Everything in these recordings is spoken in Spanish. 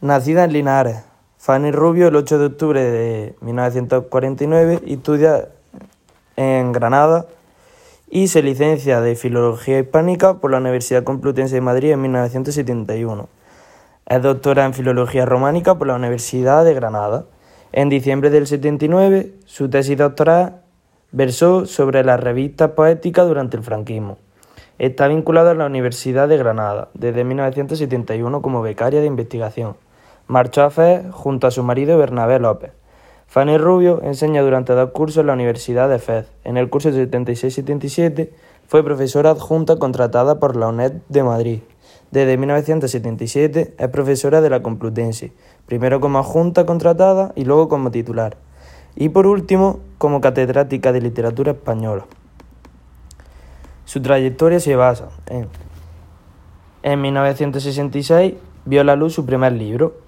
Nacida en Linares, Fanny Rubio el 8 de octubre de 1949 estudia en Granada y se licencia de Filología Hispánica por la Universidad Complutense de Madrid en 1971. Es doctora en Filología Románica por la Universidad de Granada. En diciembre del 79, su tesis doctoral versó sobre la revista poética durante el franquismo. Está vinculada a la Universidad de Granada desde 1971 como becaria de investigación. Marchó a FED junto a su marido Bernabé López. Fanny Rubio enseña durante dos cursos en la Universidad de FED. En el curso 76-77 fue profesora adjunta contratada por la UNED de Madrid. Desde 1977 es profesora de la Complutense, primero como adjunta contratada y luego como titular. Y por último, como catedrática de literatura española. Su trayectoria se basa en... En 1966 vio la luz su primer libro,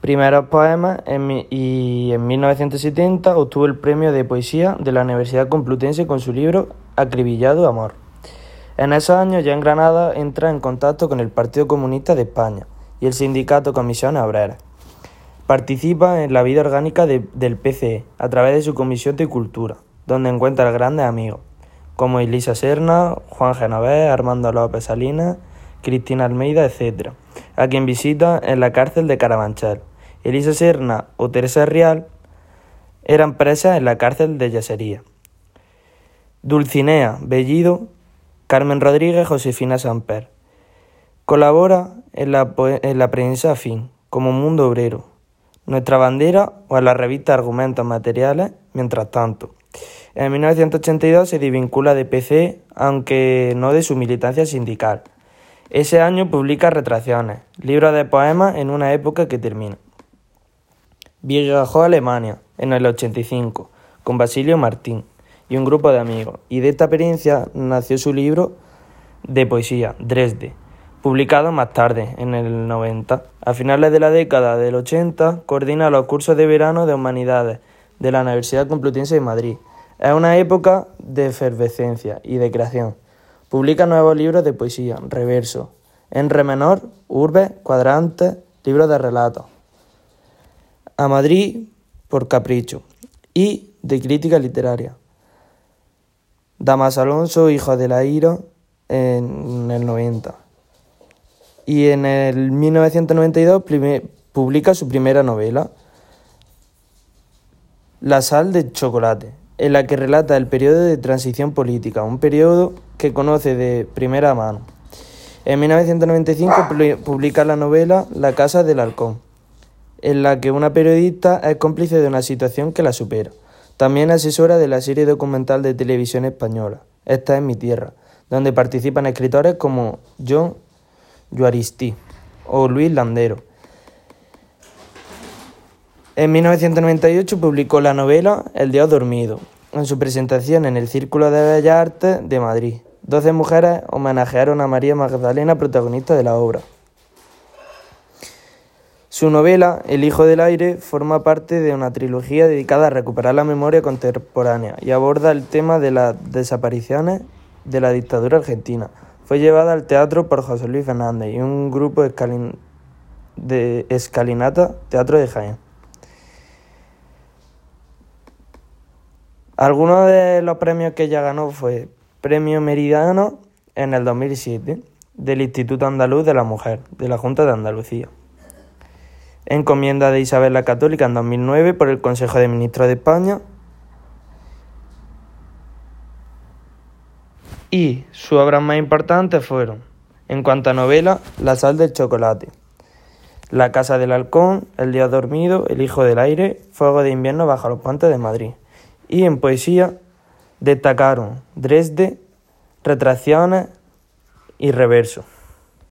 primeros poemas y en 1970 obtuvo el premio de poesía de la Universidad Complutense con su libro Acribillado Amor. En esos años ya en Granada entra en contacto con el Partido Comunista de España y el sindicato Comisiones Obreras. Participa en la vida orgánica del PCE a través de su Comisión de Cultura, donde encuentra grandes amigos, como Elisa Serna, Juan Genovés, Armando López Salinas, Cristina Almeida, etc., a quien visita en la cárcel de Carabanchel. Elisa Serna o Teresa Real eran presas en la cárcel de Yasería. Dulcinea Bellido Carmen Rodríguez, Josefina Samper. Colabora en la, en la prensa afín, como Mundo Obrero, Nuestra Bandera o en la revista Argumentos Materiales, mientras tanto. En 1982 se desvincula de PC, aunque no de su militancia sindical. Ese año publica Retracciones, libro de poemas en una época que termina. Viajó a Alemania en el 85 con Basilio Martín y un grupo de amigos. Y de esta experiencia nació su libro de poesía, Dresde, publicado más tarde, en el 90. A finales de la década del 80, coordina los cursos de verano de humanidades de la Universidad Complutense de Madrid. Es una época de efervescencia y de creación. Publica nuevos libros de poesía, reverso, en re menor, urbe, cuadrantes, libros de relatos. A Madrid por capricho y de crítica literaria. Damas Alonso, hijo de la Ira, en el 90. Y en el 1992 publica su primera novela, La sal de chocolate, en la que relata el periodo de transición política, un periodo que conoce de primera mano. En 1995 publica la novela La Casa del Halcón, en la que una periodista es cómplice de una situación que la supera. También asesora de la serie documental de televisión española, Esta es mi tierra, donde participan escritores como John Juaristi o Luis Landero. En 1998 publicó la novela El Dios Dormido, en su presentación en el Círculo de Bellas Artes de Madrid. Doce mujeres homenajearon a María Magdalena, protagonista de la obra. Su novela, El Hijo del Aire, forma parte de una trilogía dedicada a recuperar la memoria contemporánea y aborda el tema de las desapariciones de la dictadura argentina. Fue llevada al teatro por José Luis Fernández y un grupo de Escalinata, Teatro de Jaén. Algunos de los premios que ella ganó fue Premio Meridiano en el 2007 del Instituto Andaluz de la Mujer de la Junta de Andalucía encomienda de Isabel la Católica en 2009 por el Consejo de Ministros de España y sus obras más importantes fueron, en cuanto a novela, La sal del chocolate, La casa del halcón, El día dormido, El hijo del aire, Fuego de invierno bajo los puentes de Madrid. Y en poesía destacaron Dresde, Retracciones y Reverso.